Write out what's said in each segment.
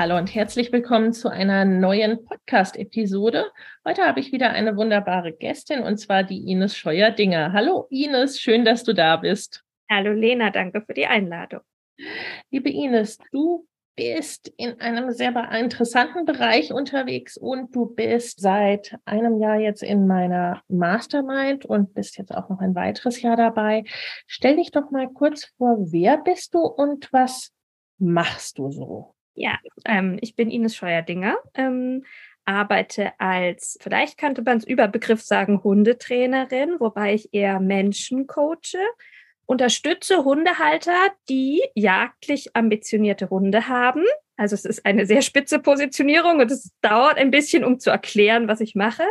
Hallo und herzlich willkommen zu einer neuen Podcast-Episode. Heute habe ich wieder eine wunderbare Gästin und zwar die Ines Scheuer-Dinger. Hallo Ines, schön, dass du da bist. Hallo Lena, danke für die Einladung. Liebe Ines, du bist in einem sehr interessanten Bereich unterwegs und du bist seit einem Jahr jetzt in meiner Mastermind und bist jetzt auch noch ein weiteres Jahr dabei. Stell dich doch mal kurz vor, wer bist du und was machst du so? Ja, ähm, ich bin Ines Scheuerdinger, ähm, arbeite als, vielleicht könnte man es Überbegriff sagen, Hundetrainerin, wobei ich eher Menschen coache unterstütze Hundehalter, die jagdlich ambitionierte Hunde haben. Also es ist eine sehr spitze Positionierung und es dauert ein bisschen, um zu erklären, was ich mache.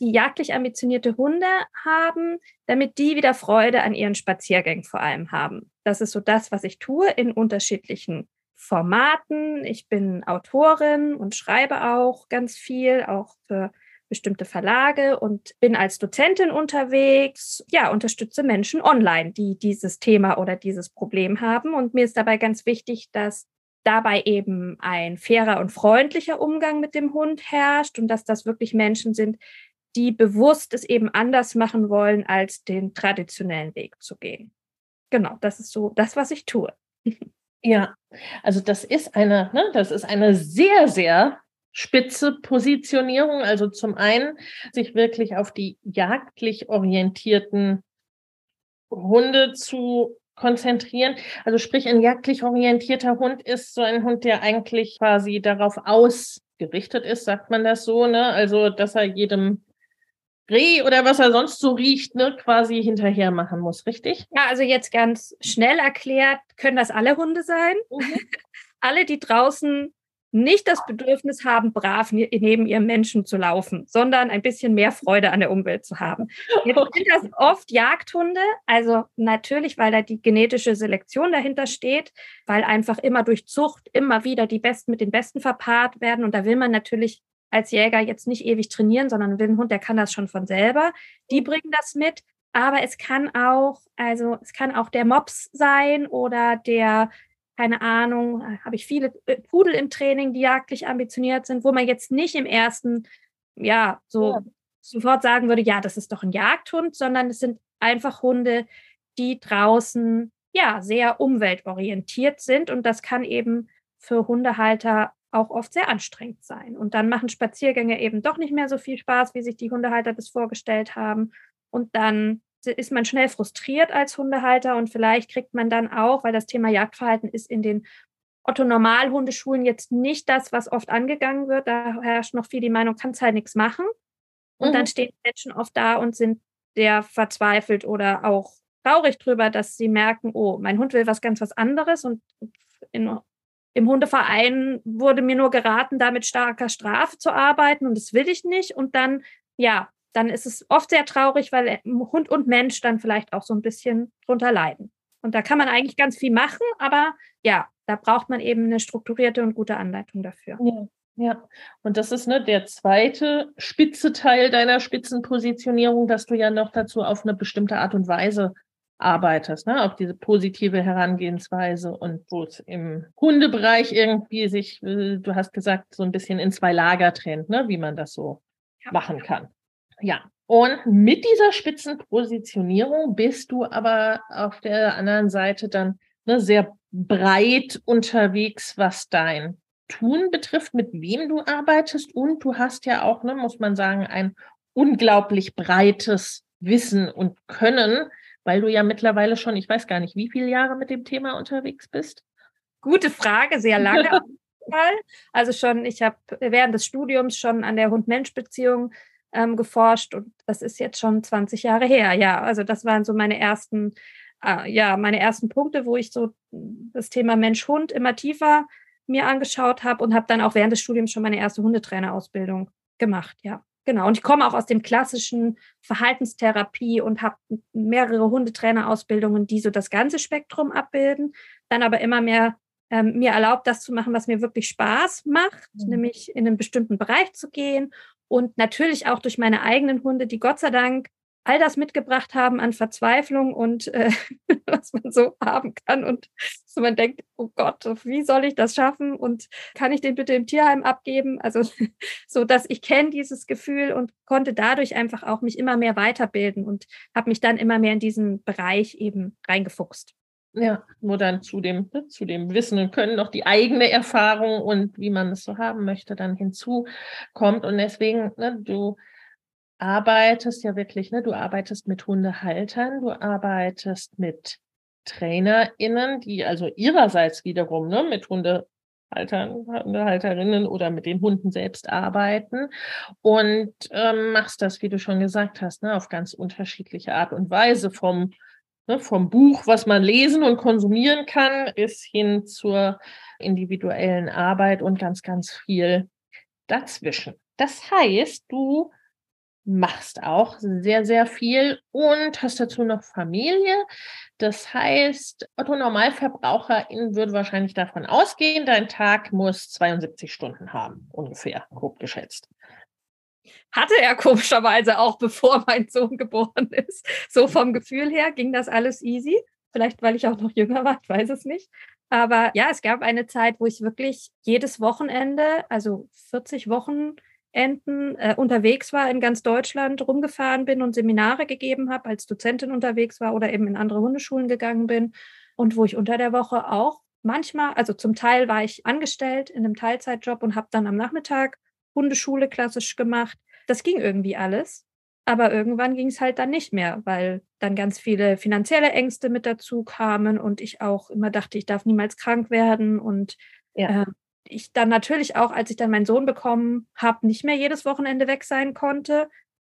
Die jagdlich ambitionierte Hunde haben, damit die wieder Freude an ihren Spaziergängen vor allem haben. Das ist so das, was ich tue in unterschiedlichen Formaten. Ich bin Autorin und schreibe auch ganz viel, auch für bestimmte Verlage und bin als Dozentin unterwegs. Ja, unterstütze Menschen online, die dieses Thema oder dieses Problem haben. Und mir ist dabei ganz wichtig, dass dabei eben ein fairer und freundlicher Umgang mit dem Hund herrscht und dass das wirklich Menschen sind, die bewusst es eben anders machen wollen, als den traditionellen Weg zu gehen. Genau, das ist so das, was ich tue. Ja, also das ist eine, ne, das ist eine sehr, sehr spitze Positionierung. Also zum einen sich wirklich auf die jagdlich orientierten Hunde zu konzentrieren. Also sprich, ein jagdlich orientierter Hund ist so ein Hund, der eigentlich quasi darauf ausgerichtet ist, sagt man das so, ne? Also, dass er jedem Reh oder was er sonst so riecht, ne, quasi hinterher machen muss, richtig? Ja, also jetzt ganz schnell erklärt, können das alle Hunde sein. Mhm. alle, die draußen nicht das Bedürfnis haben, brav neben ihrem Menschen zu laufen, sondern ein bisschen mehr Freude an der Umwelt zu haben. Jetzt sind das oft Jagdhunde, also natürlich, weil da die genetische Selektion dahinter steht, weil einfach immer durch Zucht immer wieder die Besten mit den Besten verpaart werden und da will man natürlich als Jäger jetzt nicht ewig trainieren, sondern ein Hund, der kann das schon von selber. Die bringen das mit, aber es kann auch, also es kann auch der Mops sein oder der keine Ahnung, äh, habe ich viele äh, Pudel im Training, die jagdlich ambitioniert sind, wo man jetzt nicht im ersten, ja, so ja. sofort sagen würde, ja, das ist doch ein Jagdhund, sondern es sind einfach Hunde, die draußen, ja, sehr umweltorientiert sind und das kann eben für Hundehalter auch oft sehr anstrengend sein. Und dann machen Spaziergänge eben doch nicht mehr so viel Spaß, wie sich die Hundehalter das vorgestellt haben. Und dann ist man schnell frustriert als Hundehalter und vielleicht kriegt man dann auch, weil das Thema Jagdverhalten ist in den Otto-Normal-Hundeschulen jetzt nicht das, was oft angegangen wird. Da herrscht noch viel die Meinung, kannst halt nichts machen. Und mhm. dann stehen Menschen oft da und sind sehr verzweifelt oder auch traurig drüber, dass sie merken, oh, mein Hund will was ganz was anderes und in, im Hundeverein wurde mir nur geraten, da mit starker Strafe zu arbeiten und das will ich nicht. Und dann, ja, dann ist es oft sehr traurig, weil Hund und Mensch dann vielleicht auch so ein bisschen drunter leiden. Und da kann man eigentlich ganz viel machen, aber ja, da braucht man eben eine strukturierte und gute Anleitung dafür. Ja. Ja, und das ist ne, der zweite spitze Teil deiner Spitzenpositionierung, dass du ja noch dazu auf eine bestimmte Art und Weise arbeitest, ne? auf diese positive Herangehensweise und wo es im Hundebereich irgendwie sich, äh, du hast gesagt, so ein bisschen in zwei Lager trennt, ne? wie man das so ja. machen kann. Ja, Und mit dieser Spitzenpositionierung bist du aber auf der anderen Seite dann ne, sehr breit unterwegs, was dein Tun betrifft, mit wem du arbeitest. Und du hast ja auch, ne, muss man sagen, ein unglaublich breites Wissen und Können, weil du ja mittlerweile schon, ich weiß gar nicht, wie viele Jahre mit dem Thema unterwegs bist. Gute Frage, sehr lange. also schon, ich habe während des Studiums schon an der Hund-Mensch-Beziehung ähm, geforscht und das ist jetzt schon 20 Jahre her. Ja, also das waren so meine ersten, äh, ja, meine ersten Punkte, wo ich so das Thema Mensch-Hund immer tiefer mir angeschaut habe und habe dann auch während des Studiums schon meine erste Hundetrainerausbildung gemacht. Ja, genau. Und ich komme auch aus dem klassischen Verhaltenstherapie und habe mehrere Hundetrainerausbildungen, die so das ganze Spektrum abbilden, dann aber immer mehr ähm, mir erlaubt, das zu machen, was mir wirklich Spaß macht, mhm. nämlich in einen bestimmten Bereich zu gehen und natürlich auch durch meine eigenen Hunde, die Gott sei Dank all das mitgebracht haben an Verzweiflung und äh, was man so haben kann und so man denkt, oh Gott, wie soll ich das schaffen und kann ich den bitte im Tierheim abgeben? Also so, dass ich kenne dieses Gefühl und konnte dadurch einfach auch mich immer mehr weiterbilden und habe mich dann immer mehr in diesen Bereich eben reingefuchst. Ja, nur dann zu dem, ne, zu dem Wissen und Können noch die eigene Erfahrung und wie man es so haben möchte, dann hinzukommt. Und deswegen, ne, du arbeitest ja wirklich, ne, du arbeitest mit Hundehaltern, du arbeitest mit TrainerInnen, die also ihrerseits wiederum ne, mit Hundehaltern, Hundehalterinnen oder mit den Hunden selbst arbeiten und ähm, machst das, wie du schon gesagt hast, ne, auf ganz unterschiedliche Art und Weise vom ne, vom Buch, was man lesen und konsumieren kann, bis hin zur individuellen Arbeit und ganz, ganz viel dazwischen. Das heißt, du machst auch sehr, sehr viel und hast dazu noch Familie. Das heißt, Otto Normalverbraucherin würde wahrscheinlich davon ausgehen, dein Tag muss 72 Stunden haben, ungefähr, grob geschätzt hatte er komischerweise auch, bevor mein Sohn geboren ist. So vom Gefühl her ging das alles easy. Vielleicht, weil ich auch noch jünger war, ich weiß es nicht. Aber ja, es gab eine Zeit, wo ich wirklich jedes Wochenende, also 40 Wochenenden, äh, unterwegs war in ganz Deutschland, rumgefahren bin und Seminare gegeben habe, als Dozentin unterwegs war oder eben in andere Hundeschulen gegangen bin. Und wo ich unter der Woche auch manchmal, also zum Teil war ich angestellt in einem Teilzeitjob und habe dann am Nachmittag Hundeschule klassisch gemacht das ging irgendwie alles. Aber irgendwann ging es halt dann nicht mehr, weil dann ganz viele finanzielle Ängste mit dazu kamen und ich auch immer dachte, ich darf niemals krank werden. Und ja. äh, ich dann natürlich auch, als ich dann meinen Sohn bekommen habe, nicht mehr jedes Wochenende weg sein konnte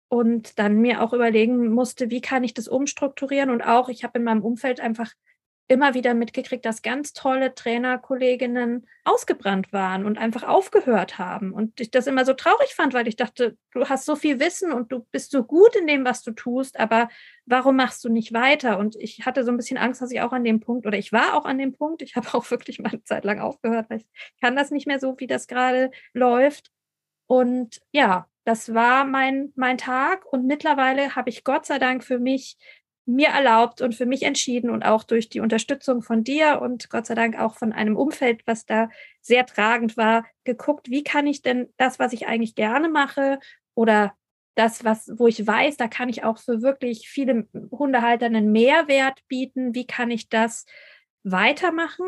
und dann mir auch überlegen musste, wie kann ich das umstrukturieren. Und auch, ich habe in meinem Umfeld einfach immer wieder mitgekriegt, dass ganz tolle Trainerkolleginnen ausgebrannt waren und einfach aufgehört haben. Und ich das immer so traurig fand, weil ich dachte, du hast so viel Wissen und du bist so gut in dem, was du tust, aber warum machst du nicht weiter? Und ich hatte so ein bisschen Angst, dass ich auch an dem Punkt, oder ich war auch an dem Punkt, ich habe auch wirklich mal eine Zeit lang aufgehört, weil ich kann das nicht mehr so, wie das gerade läuft. Und ja, das war mein, mein Tag. Und mittlerweile habe ich Gott sei Dank für mich mir erlaubt und für mich entschieden und auch durch die Unterstützung von dir und Gott sei Dank auch von einem Umfeld, was da sehr tragend war, geguckt, wie kann ich denn das, was ich eigentlich gerne mache oder das, was, wo ich weiß, da kann ich auch für wirklich viele Hundehalter einen Mehrwert bieten. Wie kann ich das weitermachen?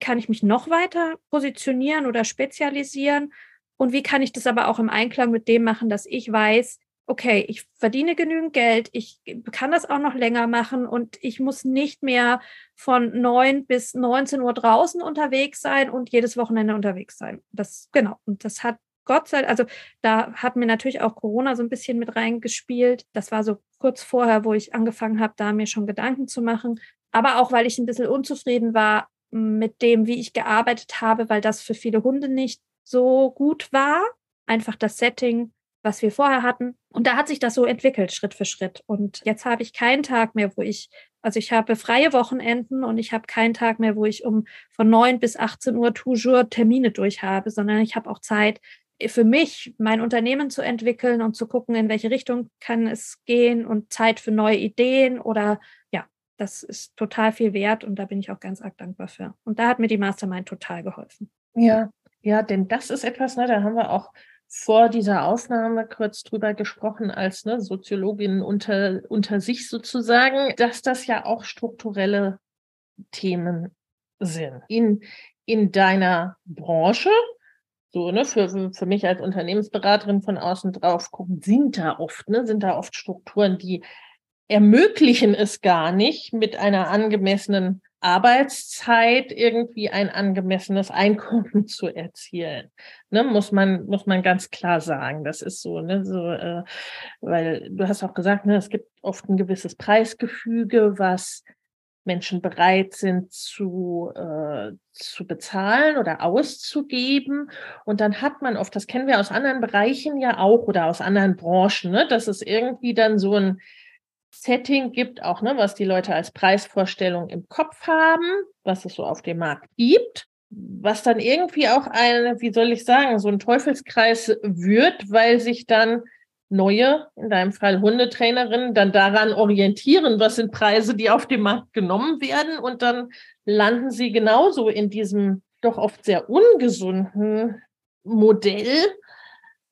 Kann ich mich noch weiter positionieren oder spezialisieren? Und wie kann ich das aber auch im Einklang mit dem machen, dass ich weiß, okay, ich verdiene genügend Geld, ich kann das auch noch länger machen und ich muss nicht mehr von 9 bis 19 Uhr draußen unterwegs sein und jedes Wochenende unterwegs sein. Das, genau. Und das hat Gott sei Dank, also da hat mir natürlich auch Corona so ein bisschen mit reingespielt. Das war so kurz vorher, wo ich angefangen habe, da mir schon Gedanken zu machen. Aber auch, weil ich ein bisschen unzufrieden war mit dem, wie ich gearbeitet habe, weil das für viele Hunde nicht so gut war. Einfach das Setting was wir vorher hatten. Und da hat sich das so entwickelt, Schritt für Schritt. Und jetzt habe ich keinen Tag mehr, wo ich, also ich habe freie Wochenenden und ich habe keinen Tag mehr, wo ich um von 9 bis 18 Uhr toujours Termine durch habe, sondern ich habe auch Zeit für mich, mein Unternehmen zu entwickeln und zu gucken, in welche Richtung kann es gehen und Zeit für neue Ideen oder ja, das ist total viel wert und da bin ich auch ganz arg dankbar für. Und da hat mir die Mastermind total geholfen. Ja, ja, denn das ist etwas, ne, da haben wir auch vor dieser Aufnahme kurz drüber gesprochen als ne, Soziologin unter, unter sich sozusagen, dass das ja auch strukturelle Themen sind. In, in deiner Branche, so, ne, für, für mich als Unternehmensberaterin von außen drauf gucken, sind da oft, ne, sind da oft Strukturen, die ermöglichen es gar nicht, mit einer angemessenen Arbeitszeit irgendwie ein angemessenes Einkommen zu erzielen. Ne, muss man, muss man ganz klar sagen. Das ist so, ne, so, äh, weil du hast auch gesagt, ne, es gibt oft ein gewisses Preisgefüge, was Menschen bereit sind zu, äh, zu bezahlen oder auszugeben. Und dann hat man oft, das kennen wir aus anderen Bereichen ja auch oder aus anderen Branchen, ne, dass es irgendwie dann so ein Setting gibt, auch ne, was die Leute als Preisvorstellung im Kopf haben, was es so auf dem Markt gibt, was dann irgendwie auch eine, wie soll ich sagen, so ein Teufelskreis wird, weil sich dann neue, in deinem Fall Hundetrainerinnen, dann daran orientieren, was sind Preise, die auf dem Markt genommen werden. Und dann landen sie genauso in diesem doch oft sehr ungesunden Modell,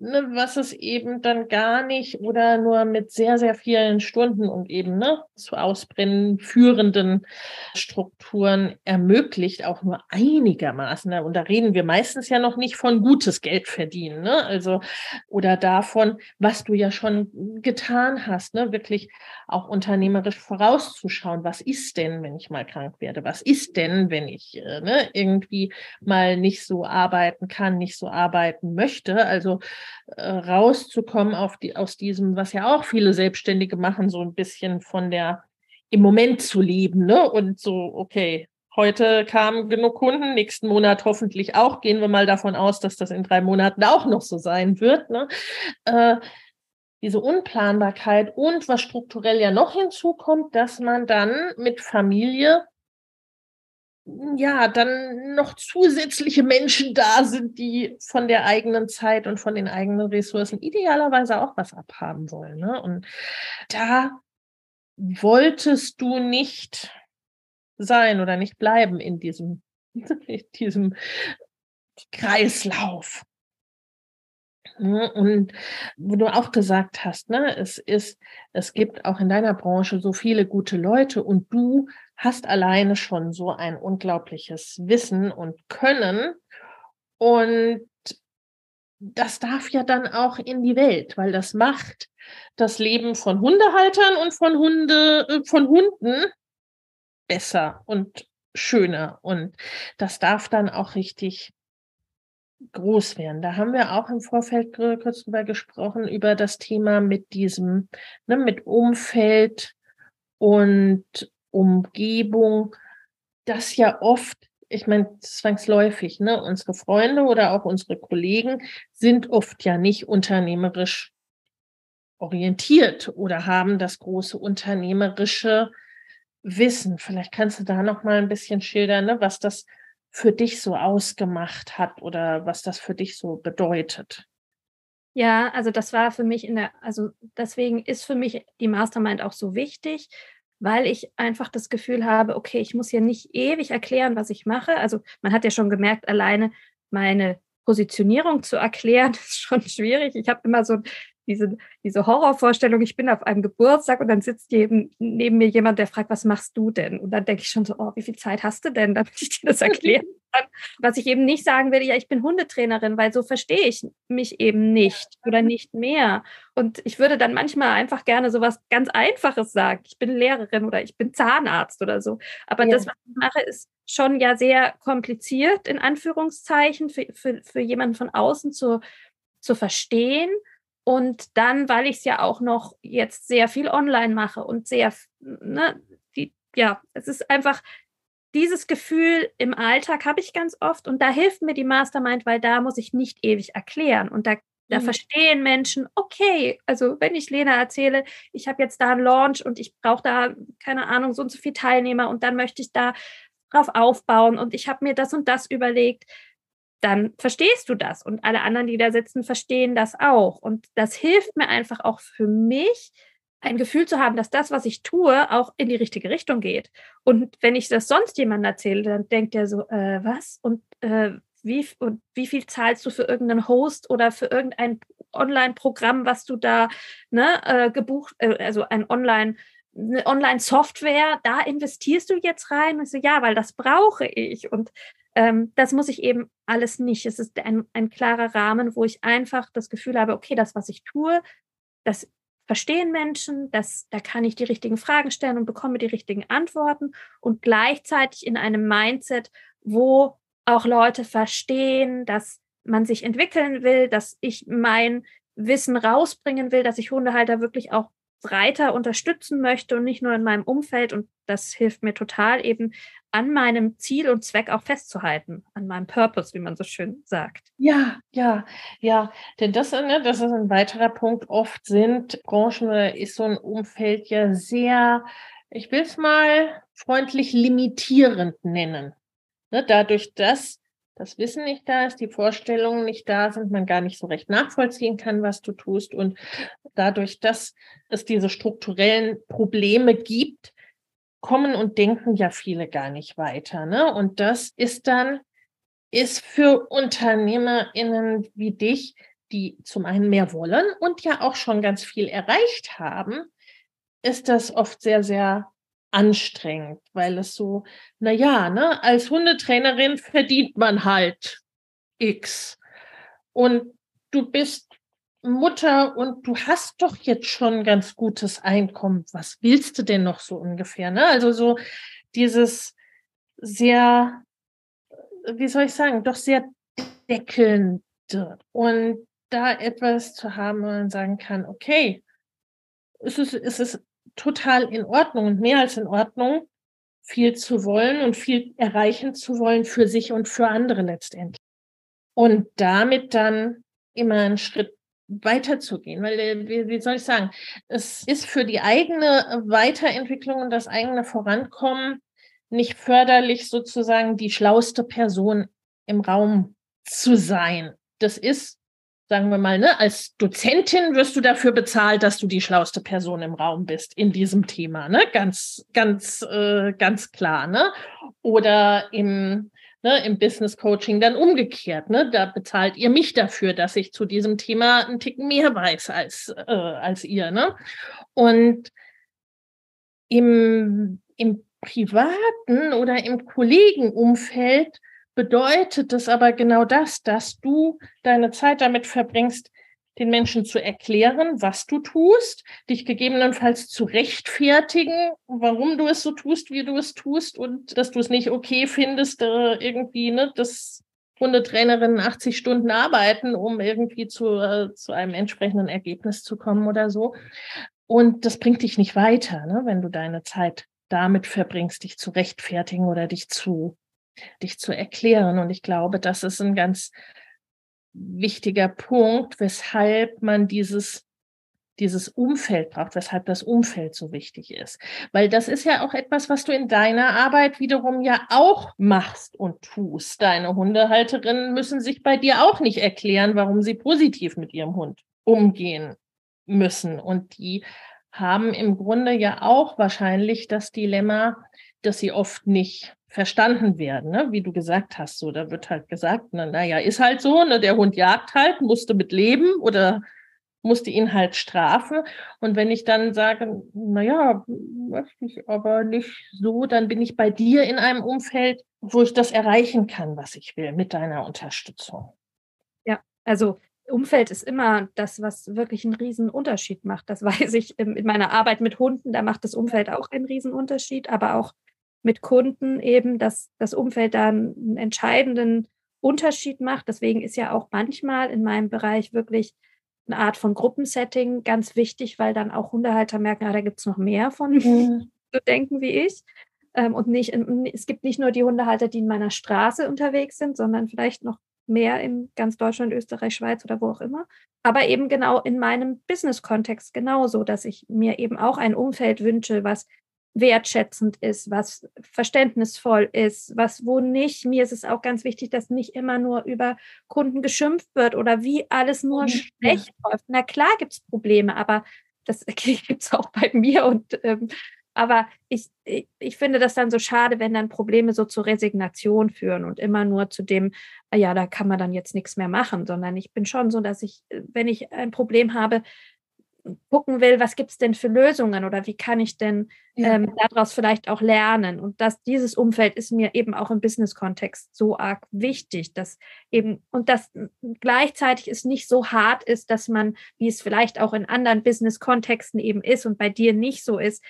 ne, was es eben dann gar nicht oder nur mit sehr, sehr vielen Stunden und eben ne, zu Ausbrennen führenden Strukturen ermöglicht, auch nur einigermaßen. Und da reden wir meistens ja noch nicht von gutes Geld verdienen, ne? Also, oder davon, was du ja schon getan hast, ne? Wirklich auch unternehmerisch vorauszuschauen. Was ist denn, wenn ich mal krank werde? Was ist denn, wenn ich äh, ne, irgendwie mal nicht so arbeiten kann, nicht so arbeiten möchte? Also äh, rauszukommen auf die, aus diesem, was ja auch viele Selbstständige machen, so ein bisschen von der im Moment zu leben, ne? Und so, okay, heute kamen genug Kunden, nächsten Monat hoffentlich auch. Gehen wir mal davon aus, dass das in drei Monaten auch noch so sein wird. Ne? Äh, diese Unplanbarkeit und was strukturell ja noch hinzukommt, dass man dann mit Familie ja, dann noch zusätzliche Menschen da sind, die von der eigenen Zeit und von den eigenen Ressourcen idealerweise auch was abhaben wollen. Ne? Und da wolltest du nicht sein oder nicht bleiben in diesem, in diesem Kreislauf. Ne? Und wo du auch gesagt hast, ne, es ist, es gibt auch in deiner Branche so viele gute Leute und du hast alleine schon so ein unglaubliches Wissen und Können. Und das darf ja dann auch in die Welt, weil das macht das Leben von Hundehaltern und von Hunde, äh, von Hunden besser und schöner. Und das darf dann auch richtig groß werden. Da haben wir auch im Vorfeld kurz drüber gesprochen, über das Thema mit diesem, ne, mit Umfeld und Umgebung, das ja oft, ich meine, zwangsläufig, ne, unsere Freunde oder auch unsere Kollegen sind oft ja nicht unternehmerisch orientiert oder haben das große unternehmerische Wissen. Vielleicht kannst du da noch mal ein bisschen schildern, ne, was das für dich so ausgemacht hat oder was das für dich so bedeutet. Ja, also das war für mich in der, also deswegen ist für mich die Mastermind auch so wichtig, weil ich einfach das Gefühl habe, okay, ich muss hier nicht ewig erklären, was ich mache. Also man hat ja schon gemerkt, alleine meine Positionierung zu erklären, ist schon schwierig. Ich habe immer so diese, diese Horrorvorstellung, ich bin auf einem Geburtstag und dann sitzt neben, neben mir jemand, der fragt, was machst du denn? Und dann denke ich schon so, oh, wie viel Zeit hast du denn, damit ich dir das erklären kann? Was ich eben nicht sagen will, ja, ich bin Hundetrainerin, weil so verstehe ich mich eben nicht oder nicht mehr. Und ich würde dann manchmal einfach gerne so was ganz Einfaches sagen. Ich bin Lehrerin oder ich bin Zahnarzt oder so. Aber ja. das, was ich mache, ist schon ja sehr kompliziert, in Anführungszeichen, für, für, für jemanden von außen zu, zu verstehen. Und dann, weil ich es ja auch noch jetzt sehr viel online mache und sehr, ne, die, ja, es ist einfach dieses Gefühl im Alltag habe ich ganz oft und da hilft mir die Mastermind, weil da muss ich nicht ewig erklären und da da mhm. verstehen Menschen, okay, also wenn ich Lena erzähle, ich habe jetzt da einen Launch und ich brauche da, keine Ahnung, so und so viele Teilnehmer und dann möchte ich da drauf aufbauen und ich habe mir das und das überlegt, dann verstehst du das und alle anderen, die da sitzen, verstehen das auch. Und das hilft mir einfach auch für mich, ein Gefühl zu haben, dass das, was ich tue, auch in die richtige Richtung geht. Und wenn ich das sonst jemandem erzähle, dann denkt er so, äh, was? Und äh, wie, und wie viel zahlst du für irgendeinen Host oder für irgendein Online-Programm, was du da ne, äh, gebucht, äh, also ein Online- eine Online-Software, da investierst du jetzt rein? Und ich so, ja, weil das brauche ich. Und ähm, das muss ich eben alles nicht. Es ist ein, ein klarer Rahmen, wo ich einfach das Gefühl habe, okay, das, was ich tue, das verstehen Menschen, das, da kann ich die richtigen Fragen stellen und bekomme die richtigen Antworten und gleichzeitig in einem Mindset, wo auch Leute verstehen, dass man sich entwickeln will, dass ich mein Wissen rausbringen will, dass ich Hundehalter wirklich auch breiter unterstützen möchte und nicht nur in meinem Umfeld. Und das hilft mir total eben an meinem Ziel und Zweck auch festzuhalten, an meinem Purpose, wie man so schön sagt. Ja, ja, ja, denn das, ne, das ist ein weiterer Punkt. Oft sind Branchen ist so ein Umfeld ja sehr, ich will es mal freundlich limitierend nennen. Ne, dadurch, dass das Wissen nicht da ist, die Vorstellungen nicht da sind, man gar nicht so recht nachvollziehen kann, was du tust. Und dadurch, dass es diese strukturellen Probleme gibt, kommen und denken ja viele gar nicht weiter. Ne? Und das ist dann, ist für UnternehmerInnen wie dich, die zum einen mehr wollen und ja auch schon ganz viel erreicht haben, ist das oft sehr, sehr anstrengend, weil es so, na ja, ne, als Hundetrainerin verdient man halt X. Und du bist Mutter und du hast doch jetzt schon ganz gutes Einkommen. Was willst du denn noch so ungefähr? Ne? Also so dieses sehr, wie soll ich sagen, doch sehr deckelnde. Und da etwas zu haben, wo man sagen kann, okay, es ist, es ist total in Ordnung und mehr als in Ordnung, viel zu wollen und viel erreichen zu wollen für sich und für andere letztendlich. Und damit dann immer einen Schritt weiterzugehen, weil äh, wie, wie soll ich sagen, es ist für die eigene Weiterentwicklung und das eigene Vorankommen nicht förderlich, sozusagen die schlauste Person im Raum zu sein. Das ist sagen wir mal, ne, als Dozentin wirst du dafür bezahlt, dass du die schlauste Person im Raum bist in diesem Thema, ne? Ganz, ganz, äh, ganz klar, ne? Oder im, ne, im Business Coaching dann umgekehrt, ne? Da bezahlt ihr mich dafür, dass ich zu diesem Thema einen Ticken mehr weiß als, äh, als ihr, ne? Und im, im privaten oder im Kollegenumfeld bedeutet es aber genau das, dass du deine Zeit damit verbringst, den Menschen zu erklären, was du tust, dich gegebenenfalls zu rechtfertigen, warum du es so tust, wie du es tust und dass du es nicht okay findest, äh, irgendwie, ne, dass Hundetrainerinnen 80 Stunden arbeiten, um irgendwie zu, äh, zu einem entsprechenden Ergebnis zu kommen oder so. Und das bringt dich nicht weiter, ne, wenn du deine Zeit damit verbringst, dich zu rechtfertigen oder dich zu dich zu erklären. Und ich glaube, das ist ein ganz wichtiger Punkt, weshalb man dieses dieses Umfeld braucht, weshalb das Umfeld so wichtig ist. Weil das ist ja auch etwas, was du in deiner Arbeit wiederum ja auch machst und tust. Deine Hundehalterinnen müssen sich bei dir auch nicht erklären, warum sie positiv mit ihrem Hund umgehen müssen. Und die haben im Grunde ja auch wahrscheinlich das Dilemma, dass sie oft nicht verstanden werden, ne? wie du gesagt hast. So, da wird halt gesagt, na, naja, ist halt so, ne? der Hund jagt halt, musste mit leben oder musste ihn halt strafen. Und wenn ich dann sage, naja, möchte ich aber nicht so, dann bin ich bei dir in einem Umfeld, wo ich das erreichen kann, was ich will, mit deiner Unterstützung. Ja, also Umfeld ist immer das, was wirklich einen riesen Unterschied macht. Das weiß ich in meiner Arbeit mit Hunden, da macht das Umfeld auch einen riesen Unterschied, aber auch mit Kunden eben, dass das Umfeld da einen entscheidenden Unterschied macht. Deswegen ist ja auch manchmal in meinem Bereich wirklich eine Art von Gruppensetting ganz wichtig, weil dann auch Hundehalter merken, ah, da gibt es noch mehr von mhm. so denken wie ich. Ähm, und nicht, es gibt nicht nur die Hundehalter, die in meiner Straße unterwegs sind, sondern vielleicht noch mehr in ganz Deutschland, Österreich, Schweiz oder wo auch immer. Aber eben genau in meinem Business-Kontext genauso, dass ich mir eben auch ein Umfeld wünsche, was wertschätzend ist, was verständnisvoll ist, was wo nicht. Mir ist es auch ganz wichtig, dass nicht immer nur über Kunden geschimpft wird oder wie alles nur ja. schlecht läuft. Na klar gibt es Probleme, aber das gibt es auch bei mir und ähm, Aber ich, ich, ich finde das dann so schade, wenn dann Probleme so zur Resignation führen und immer nur zu dem, ah ja, da kann man dann jetzt nichts mehr machen, sondern ich bin schon so, dass ich, wenn ich ein Problem habe, gucken will, was gibt es denn für Lösungen oder wie kann ich denn ähm, daraus vielleicht auch lernen. Und dass dieses Umfeld ist mir eben auch im Business-Kontext so arg wichtig, dass eben und dass gleichzeitig es nicht so hart ist, dass man, wie es vielleicht auch in anderen Business-Kontexten eben ist und bei dir nicht so ist,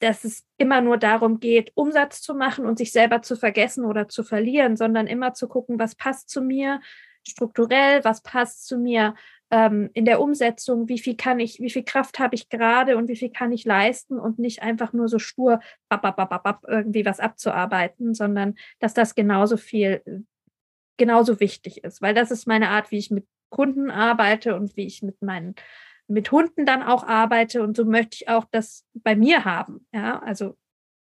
dass es immer nur darum geht, Umsatz zu machen und sich selber zu vergessen oder zu verlieren, sondern immer zu gucken, was passt zu mir strukturell, was passt zu mir ähm, in der Umsetzung, wie viel kann ich, wie viel Kraft habe ich gerade und wie viel kann ich leisten und nicht einfach nur so stur bap, bap, bap, bap, irgendwie was abzuarbeiten, sondern dass das genauso viel, genauso wichtig ist, weil das ist meine Art, wie ich mit Kunden arbeite und wie ich mit meinen mit Hunden dann auch arbeite und so möchte ich auch das bei mir haben. Ja, also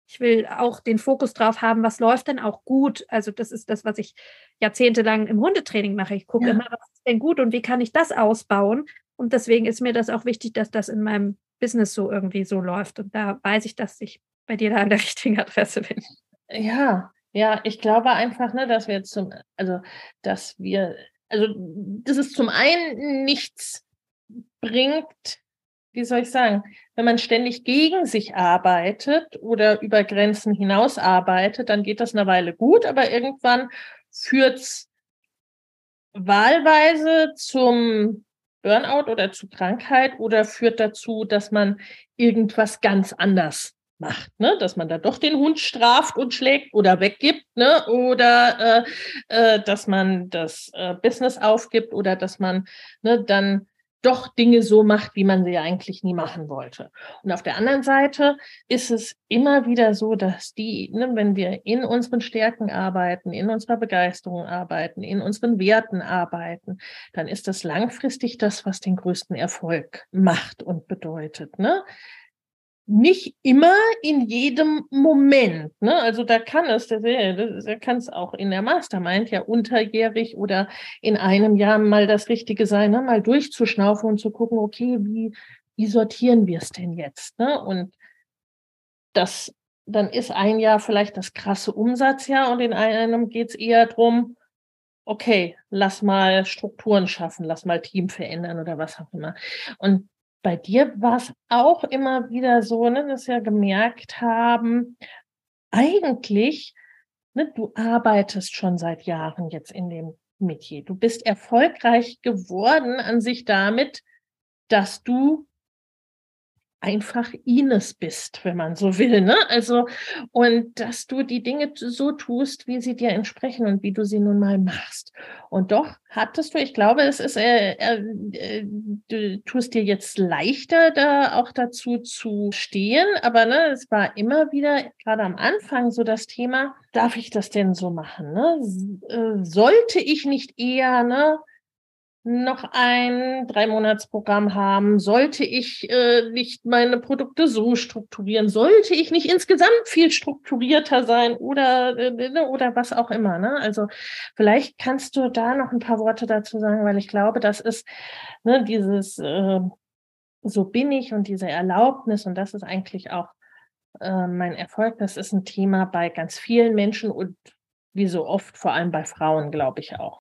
ich will auch den Fokus drauf haben, was läuft denn auch gut. Also das ist das, was ich jahrzehntelang im Hundetraining mache. Ich gucke ja. immer, was ist denn gut und wie kann ich das ausbauen. Und deswegen ist mir das auch wichtig, dass das in meinem Business so irgendwie so läuft. Und da weiß ich, dass ich bei dir da an der richtigen Adresse bin. Ja, ja, ich glaube einfach, ne, dass wir zum, also dass wir, also dass es zum einen nichts bringt, wie soll ich sagen, wenn man ständig gegen sich arbeitet oder über Grenzen hinaus arbeitet, dann geht das eine Weile gut, aber irgendwann führt es wahlweise zum Burnout oder zu Krankheit oder führt dazu, dass man irgendwas ganz anders macht, ne? dass man da doch den Hund straft und schlägt oder weggibt, ne? oder äh, äh, dass man das äh, Business aufgibt oder dass man ne, dann doch Dinge so macht, wie man sie eigentlich nie machen wollte. Und auf der anderen Seite ist es immer wieder so, dass die, ne, wenn wir in unseren Stärken arbeiten, in unserer Begeisterung arbeiten, in unseren Werten arbeiten, dann ist das langfristig das, was den größten Erfolg macht und bedeutet. Ne? Nicht immer in jedem Moment. Ne? Also da kann es, der kann es auch in der Mastermind ja unterjährig oder in einem Jahr mal das Richtige sein, ne? mal durchzuschnaufen und zu gucken, okay, wie, wie sortieren wir es denn jetzt? Ne? Und das, dann ist ein Jahr vielleicht das krasse Umsatzjahr und in einem geht es eher drum, okay, lass mal Strukturen schaffen, lass mal Team verändern oder was auch immer. Und bei dir war es auch immer wieder so, ne, dass wir gemerkt haben, eigentlich, ne, du arbeitest schon seit Jahren jetzt in dem Metier. Du bist erfolgreich geworden an sich damit, dass du einfach Ines bist, wenn man so will. Ne? Also, und dass du die Dinge so tust, wie sie dir entsprechen und wie du sie nun mal machst. Und doch hattest du, ich glaube, es ist, äh, äh, du tust dir jetzt leichter, da auch dazu zu stehen, aber ne, es war immer wieder, gerade am Anfang, so das Thema, darf ich das denn so machen? Ne? Äh, sollte ich nicht eher, ne? Noch ein Drei-Monats-Programm haben? Sollte ich äh, nicht meine Produkte so strukturieren? Sollte ich nicht insgesamt viel strukturierter sein oder, äh, ne, oder was auch immer? Ne? Also vielleicht kannst du da noch ein paar Worte dazu sagen, weil ich glaube, das ist ne, dieses äh, so bin ich und diese Erlaubnis und das ist eigentlich auch äh, mein Erfolg. Das ist ein Thema bei ganz vielen Menschen und wie so oft, vor allem bei Frauen, glaube ich auch.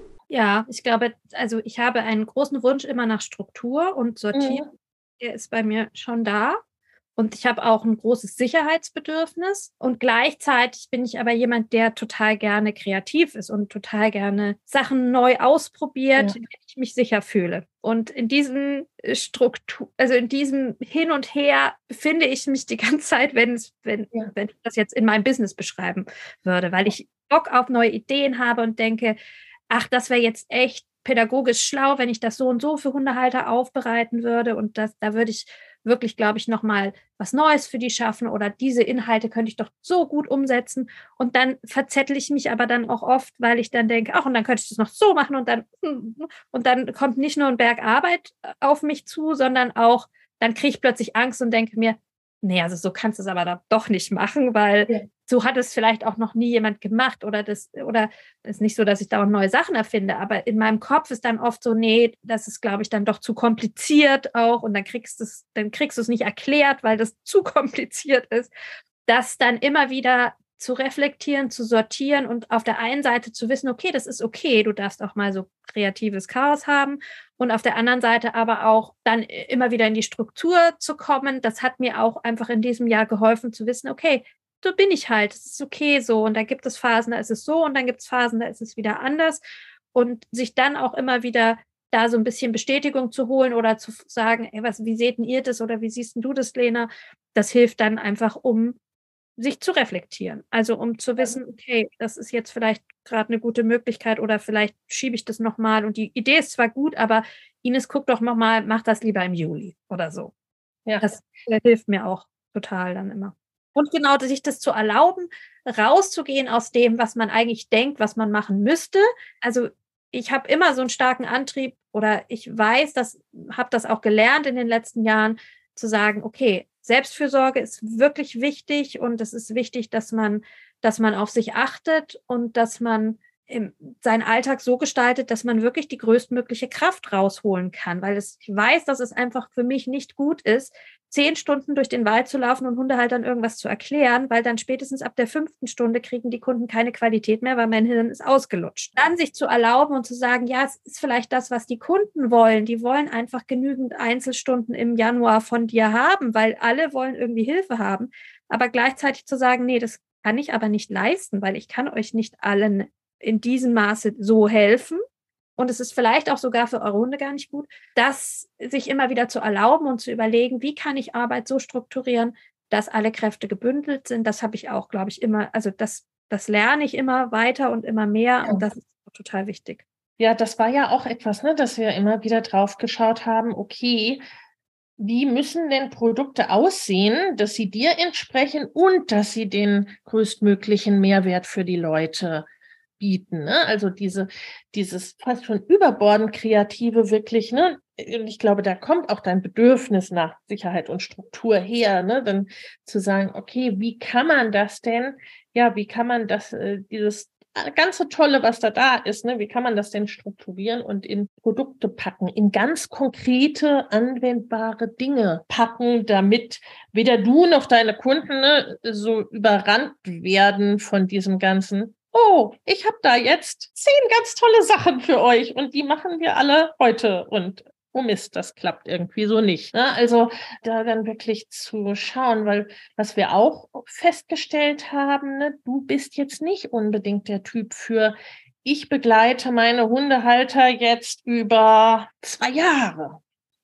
Ja, ich glaube, also ich habe einen großen Wunsch immer nach Struktur und Sortierung. Mhm. Der ist bei mir schon da. Und ich habe auch ein großes Sicherheitsbedürfnis. Und gleichzeitig bin ich aber jemand, der total gerne kreativ ist und total gerne Sachen neu ausprobiert, ja. wenn ich mich sicher fühle. Und in diesem äh, Struktur, also in diesem Hin und Her befinde ich mich die ganze Zeit, wenn es, wenn, ja. wenn ich das jetzt in meinem Business beschreiben würde, weil ich Bock auf neue Ideen habe und denke, ach, das wäre jetzt echt pädagogisch schlau, wenn ich das so und so für Hundehalter aufbereiten würde. Und das, da würde ich wirklich, glaube ich, nochmal was Neues für die schaffen oder diese Inhalte könnte ich doch so gut umsetzen. Und dann verzettel ich mich aber dann auch oft, weil ich dann denke, ach, und dann könnte ich das noch so machen und dann, und dann kommt nicht nur ein Berg Arbeit äh, auf mich zu, sondern auch, dann kriege ich plötzlich Angst und denke mir, nee, also so kannst du es aber doch nicht machen, weil ja. so hat es vielleicht auch noch nie jemand gemacht oder das, oder es ist nicht so, dass ich da auch neue Sachen erfinde, aber in meinem Kopf ist dann oft so, nee, das ist, glaube ich, dann doch zu kompliziert auch und dann kriegst du es, dann kriegst du es nicht erklärt, weil das zu kompliziert ist, dass dann immer wieder zu reflektieren, zu sortieren und auf der einen Seite zu wissen, okay, das ist okay, du darfst auch mal so kreatives Chaos haben und auf der anderen Seite aber auch dann immer wieder in die Struktur zu kommen. Das hat mir auch einfach in diesem Jahr geholfen zu wissen, okay, so bin ich halt, es ist okay so und da gibt es Phasen, da ist es so und dann gibt es Phasen, da ist es wieder anders und sich dann auch immer wieder da so ein bisschen Bestätigung zu holen oder zu sagen, ey, was, wie seht ihr das oder wie siehst du das, Lena? Das hilft dann einfach, um sich zu reflektieren. Also um zu wissen, okay, das ist jetzt vielleicht gerade eine gute Möglichkeit oder vielleicht schiebe ich das nochmal und die Idee ist zwar gut, aber Ines, guck doch nochmal, mach das lieber im Juli oder so. Ja. Das äh, hilft mir auch total dann immer. Und genau, sich das zu erlauben, rauszugehen aus dem, was man eigentlich denkt, was man machen müsste. Also ich habe immer so einen starken Antrieb oder ich weiß, dass habe das auch gelernt in den letzten Jahren, zu sagen, okay, Selbstfürsorge ist wirklich wichtig und es ist wichtig, dass man, dass man auf sich achtet und dass man seinen Alltag so gestaltet, dass man wirklich die größtmögliche Kraft rausholen kann, weil es, ich weiß, dass es einfach für mich nicht gut ist, zehn Stunden durch den Wald zu laufen und Hundehaltern irgendwas zu erklären, weil dann spätestens ab der fünften Stunde kriegen die Kunden keine Qualität mehr, weil mein Hirn ist ausgelutscht. Dann sich zu erlauben und zu sagen, ja, es ist vielleicht das, was die Kunden wollen. Die wollen einfach genügend Einzelstunden im Januar von dir haben, weil alle wollen irgendwie Hilfe haben. Aber gleichzeitig zu sagen, nee, das kann ich aber nicht leisten, weil ich kann euch nicht allen in diesem Maße so helfen und es ist vielleicht auch sogar für eure Hunde gar nicht gut, das sich immer wieder zu erlauben und zu überlegen, wie kann ich Arbeit so strukturieren, dass alle Kräfte gebündelt sind. Das habe ich auch, glaube ich, immer, also das, das lerne ich immer weiter und immer mehr ja. und das ist total wichtig. Ja, das war ja auch etwas, ne, dass wir immer wieder drauf geschaut haben, okay, wie müssen denn Produkte aussehen, dass sie dir entsprechen und dass sie den größtmöglichen Mehrwert für die Leute bieten. Ne? Also diese, dieses fast schon überbordend kreative wirklich, ne? Und ich glaube, da kommt auch dein Bedürfnis nach Sicherheit und Struktur her, ne? Dann zu sagen, okay, wie kann man das denn, ja, wie kann man das, äh, dieses ganze Tolle, was da da ist, ne? wie kann man das denn strukturieren und in Produkte packen, in ganz konkrete, anwendbare Dinge packen, damit weder du noch deine Kunden ne, so überrannt werden von diesem ganzen oh, ich habe da jetzt zehn ganz tolle Sachen für euch und die machen wir alle heute und oh Mist, das klappt irgendwie so nicht. Ne? Also da dann wirklich zu schauen, weil was wir auch festgestellt haben, ne, du bist jetzt nicht unbedingt der Typ für ich begleite meine Hundehalter jetzt über zwei Jahre.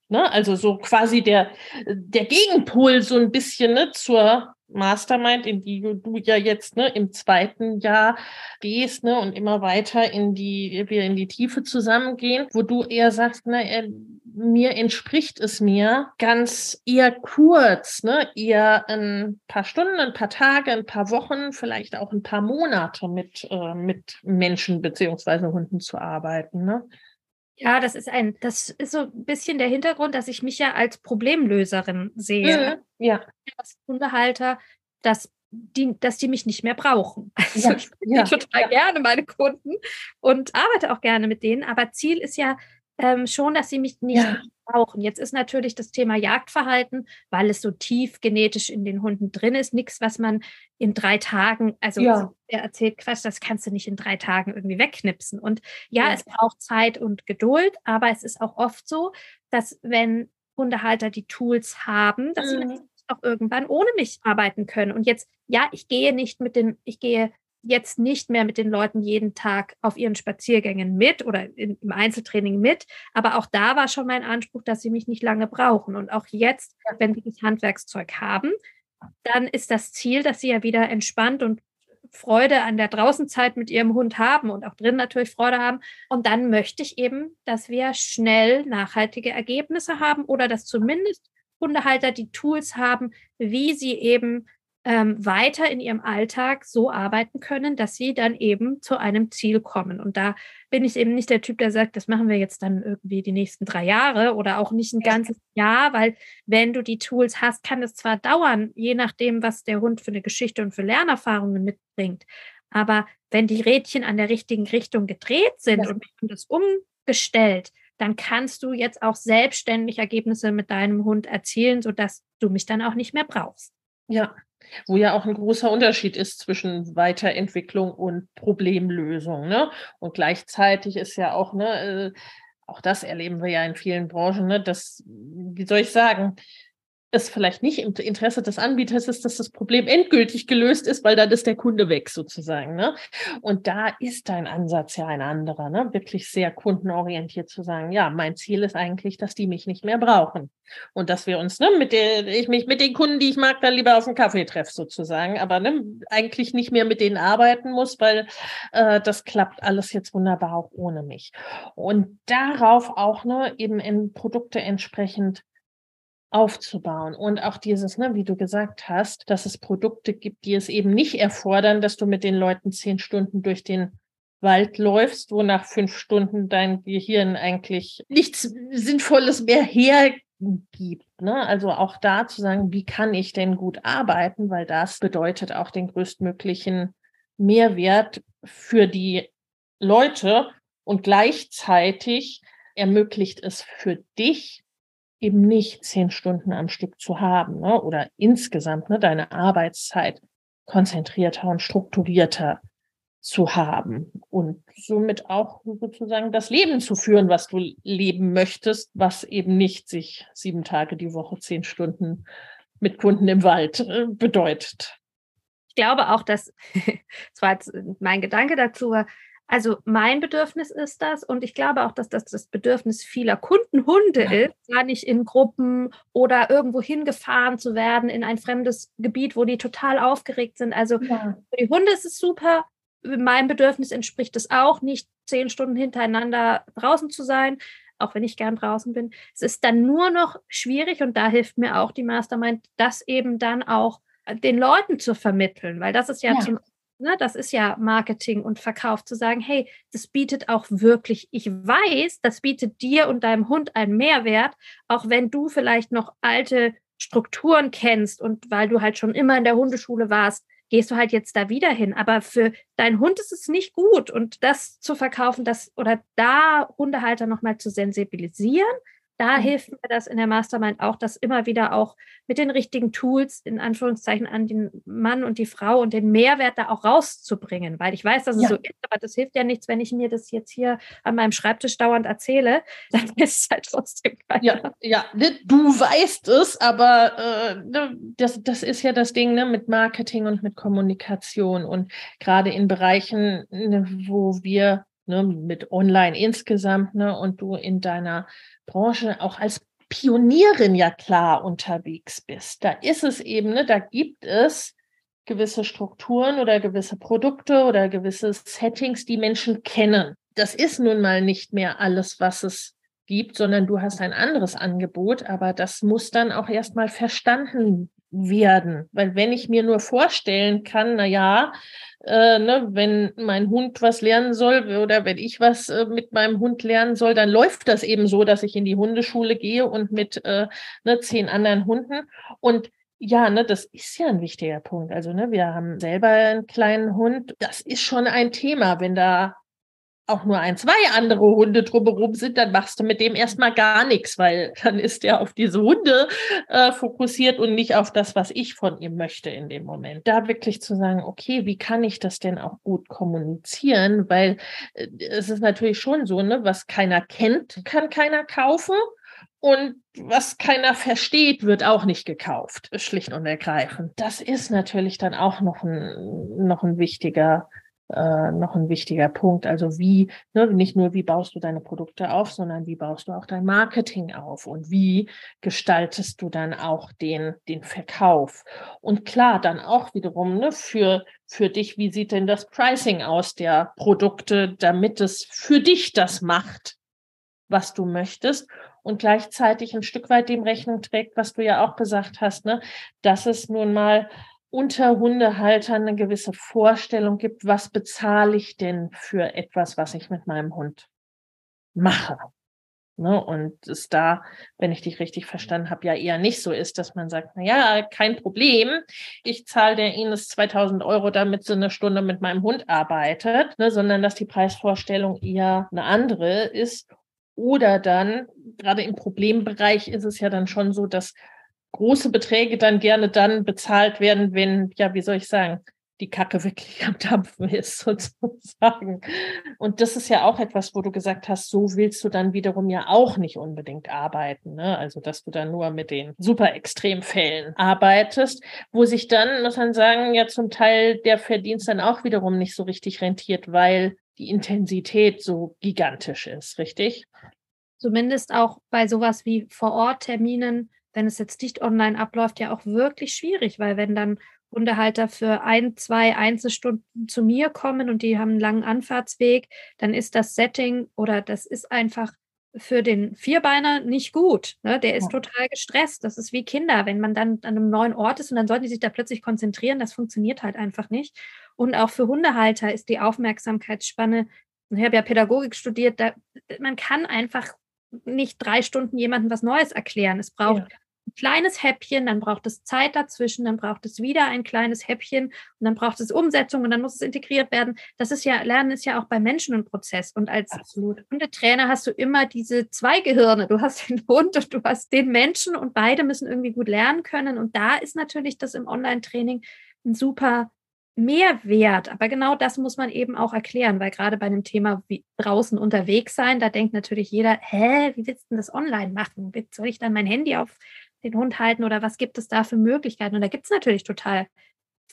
Ne? Also so quasi der, der Gegenpol so ein bisschen ne, zur Mastermind, in die du ja jetzt ne, im zweiten Jahr gehst ne, und immer weiter in die, wir in die Tiefe zusammengehen, wo du eher sagst, ne, mir entspricht es mir ganz eher kurz, ne, eher ein paar Stunden, ein paar Tage, ein paar Wochen, vielleicht auch ein paar Monate mit, äh, mit Menschen beziehungsweise Hunden zu arbeiten. Ne? Ja, das ist ein, das ist so ein bisschen der Hintergrund, dass ich mich ja als Problemlöserin sehe. Mhm, ja. Als Hundehalter, dass die, dass die mich nicht mehr brauchen. Also ja, ich ja, total ja. gerne meine Kunden und arbeite auch gerne mit denen, aber Ziel ist ja ähm, schon, dass sie mich nicht ja brauchen. Jetzt ist natürlich das Thema Jagdverhalten, weil es so tief genetisch in den Hunden drin ist, nichts, was man in drei Tagen, also ja. er erzählt Quatsch, das kannst du nicht in drei Tagen irgendwie wegknipsen. Und ja, ja, es braucht Zeit und Geduld, aber es ist auch oft so, dass wenn Hundehalter die Tools haben, dass mhm. sie auch irgendwann ohne mich arbeiten können. Und jetzt, ja, ich gehe nicht mit den, ich gehe jetzt nicht mehr mit den Leuten jeden Tag auf ihren Spaziergängen mit oder in, im Einzeltraining mit. Aber auch da war schon mein Anspruch, dass sie mich nicht lange brauchen. Und auch jetzt, wenn sie das Handwerkszeug haben, dann ist das Ziel, dass sie ja wieder entspannt und Freude an der Draußenzeit mit ihrem Hund haben und auch drin natürlich Freude haben. Und dann möchte ich eben, dass wir schnell nachhaltige Ergebnisse haben oder dass zumindest Hundehalter die Tools haben, wie sie eben ähm, weiter in ihrem Alltag so arbeiten können, dass sie dann eben zu einem Ziel kommen. Und da bin ich eben nicht der Typ, der sagt, das machen wir jetzt dann irgendwie die nächsten drei Jahre oder auch nicht ein ganzes Jahr, weil wenn du die Tools hast, kann es zwar dauern, je nachdem, was der Hund für eine Geschichte und für Lernerfahrungen mitbringt. Aber wenn die Rädchen an der richtigen Richtung gedreht sind ja. und das umgestellt, dann kannst du jetzt auch selbstständig Ergebnisse mit deinem Hund erzielen, sodass du mich dann auch nicht mehr brauchst. Ja, wo ja auch ein großer Unterschied ist zwischen Weiterentwicklung und Problemlösung. Ne? Und gleichzeitig ist ja auch, ne, äh, auch das erleben wir ja in vielen Branchen, ne, dass, wie soll ich sagen, es vielleicht nicht im Interesse des Anbieters ist, dass das Problem endgültig gelöst ist, weil dann ist der Kunde weg sozusagen. Ne? Und da ist dein Ansatz ja ein anderer, ne? wirklich sehr kundenorientiert zu sagen, ja, mein Ziel ist eigentlich, dass die mich nicht mehr brauchen. Und dass wir uns, ne, mit der, ich mich mit den Kunden, die ich mag, dann lieber auf einen Kaffee treffe sozusagen, aber ne, eigentlich nicht mehr mit denen arbeiten muss, weil äh, das klappt alles jetzt wunderbar auch ohne mich. Und darauf auch ne, eben in Produkte entsprechend aufzubauen. Und auch dieses, ne, wie du gesagt hast, dass es Produkte gibt, die es eben nicht erfordern, dass du mit den Leuten zehn Stunden durch den Wald läufst, wo nach fünf Stunden dein Gehirn eigentlich nichts Sinnvolles mehr hergibt. Ne? Also auch da zu sagen, wie kann ich denn gut arbeiten, weil das bedeutet auch den größtmöglichen Mehrwert für die Leute und gleichzeitig ermöglicht es für dich eben nicht zehn Stunden am Stück zu haben ne? oder insgesamt ne, deine Arbeitszeit konzentrierter und strukturierter zu haben und somit auch sozusagen das Leben zu führen, was du leben möchtest, was eben nicht sich sieben Tage die Woche, zehn Stunden mit Kunden im Wald äh, bedeutet. Ich glaube auch, dass, das war jetzt mein Gedanke dazu, also mein Bedürfnis ist das und ich glaube auch, dass das das Bedürfnis vieler Kundenhunde ist, gar nicht in Gruppen oder irgendwo hingefahren zu werden in ein fremdes Gebiet, wo die total aufgeregt sind. Also ja. für die Hunde ist es super. Mein Bedürfnis entspricht es auch, nicht zehn Stunden hintereinander draußen zu sein, auch wenn ich gern draußen bin. Es ist dann nur noch schwierig und da hilft mir auch die Mastermind, das eben dann auch den Leuten zu vermitteln, weil das ist ja, ja. zum ne, das ist ja Marketing und Verkauf, zu sagen, hey, das bietet auch wirklich, ich weiß, das bietet dir und deinem Hund einen Mehrwert, auch wenn du vielleicht noch alte Strukturen kennst und weil du halt schon immer in der Hundeschule warst, gehst du halt jetzt da wieder hin. Aber für deinen Hund ist es nicht gut. Und das zu verkaufen, das oder da Hundehalter nochmal zu sensibilisieren, da mhm. hilft mir das in der Mastermind auch, das immer wieder auch mit den richtigen Tools, in Anführungszeichen, an den Mann und die Frau und den Mehrwert da auch rauszubringen. Weil ich weiß, dass es ja. so ist, aber das hilft ja nichts, wenn ich mir das jetzt hier an meinem Schreibtisch dauernd erzähle. Dann ist es halt trotzdem keiner. Ja, ja ne, du weißt es, aber äh, ne, das, das ist ja das Ding ne, mit Marketing und mit Kommunikation. Und gerade in Bereichen, ne, wo wir ne, mit Online insgesamt ne, und du in deiner Branche auch als Pionierin ja klar unterwegs bist. Da ist es eben, ne, da gibt es gewisse Strukturen oder gewisse Produkte oder gewisse Settings, die Menschen kennen. Das ist nun mal nicht mehr alles, was es gibt, sondern du hast ein anderes Angebot, aber das muss dann auch erstmal verstanden werden. Weil wenn ich mir nur vorstellen kann, na ja, äh, ne, wenn mein Hund was lernen soll oder wenn ich was äh, mit meinem Hund lernen soll, dann läuft das eben so, dass ich in die Hundeschule gehe und mit äh, ne, zehn anderen Hunden. Und ja, ne, das ist ja ein wichtiger Punkt. Also, ne, wir haben selber einen kleinen Hund. Das ist schon ein Thema, wenn da auch nur ein, zwei andere Hunde drumherum sind, dann machst du mit dem erstmal gar nichts, weil dann ist er auf diese Hunde äh, fokussiert und nicht auf das, was ich von ihm möchte in dem Moment. Da wirklich zu sagen, okay, wie kann ich das denn auch gut kommunizieren? Weil äh, es ist natürlich schon so, ne, was keiner kennt, kann keiner kaufen. Und was keiner versteht, wird auch nicht gekauft, schlicht und ergreifend. Das ist natürlich dann auch noch ein, noch ein wichtiger äh, noch ein wichtiger Punkt. Also wie, ne, nicht nur wie baust du deine Produkte auf, sondern wie baust du auch dein Marketing auf und wie gestaltest du dann auch den, den Verkauf. Und klar, dann auch wiederum ne, für, für dich, wie sieht denn das Pricing aus der Produkte, damit es für dich das macht, was du möchtest und gleichzeitig ein Stück weit dem Rechnung trägt, was du ja auch gesagt hast, ne, dass es nun mal unter Hundehaltern eine gewisse Vorstellung gibt, was bezahle ich denn für etwas, was ich mit meinem Hund mache. Ne? Und es da, wenn ich dich richtig verstanden habe, ja eher nicht so ist, dass man sagt, na ja, kein Problem, ich zahle der Ines 2000 Euro, damit sie eine Stunde mit meinem Hund arbeitet, ne? sondern dass die Preisvorstellung eher eine andere ist. Oder dann, gerade im Problembereich ist es ja dann schon so, dass große Beträge dann gerne dann bezahlt werden, wenn, ja, wie soll ich sagen, die Kacke wirklich am Dampfen ist, sozusagen. Und das ist ja auch etwas, wo du gesagt hast, so willst du dann wiederum ja auch nicht unbedingt arbeiten. Ne? Also, dass du dann nur mit den super Extremfällen arbeitest, wo sich dann, muss man sagen, ja zum Teil der Verdienst dann auch wiederum nicht so richtig rentiert, weil die Intensität so gigantisch ist, richtig? Zumindest auch bei sowas wie Vor-Ort-Terminen wenn es jetzt nicht online abläuft, ja auch wirklich schwierig, weil wenn dann Hundehalter für ein, zwei Einzelstunden zu mir kommen und die haben einen langen Anfahrtsweg, dann ist das Setting oder das ist einfach für den Vierbeiner nicht gut. Ne? Der ist ja. total gestresst. Das ist wie Kinder, wenn man dann an einem neuen Ort ist und dann sollten die sich da plötzlich konzentrieren. Das funktioniert halt einfach nicht. Und auch für Hundehalter ist die Aufmerksamkeitsspanne, ich habe ja Pädagogik studiert, da, man kann einfach nicht drei Stunden jemandem was Neues erklären. Es braucht ja ein kleines Häppchen, dann braucht es Zeit dazwischen, dann braucht es wieder ein kleines Häppchen und dann braucht es Umsetzung und dann muss es integriert werden. Das ist ja, Lernen ist ja auch bei Menschen ein Prozess. Und als Hundetrainer hast du immer diese zwei Gehirne. Du hast den Hund und du hast den Menschen und beide müssen irgendwie gut lernen können. Und da ist natürlich das im Online-Training ein super Mehrwert. Aber genau das muss man eben auch erklären, weil gerade bei einem Thema wie draußen unterwegs sein, da denkt natürlich jeder, hä, wie willst du denn das online machen? Soll ich dann mein Handy auf den Hund halten oder was gibt es da für Möglichkeiten? Und da gibt es natürlich total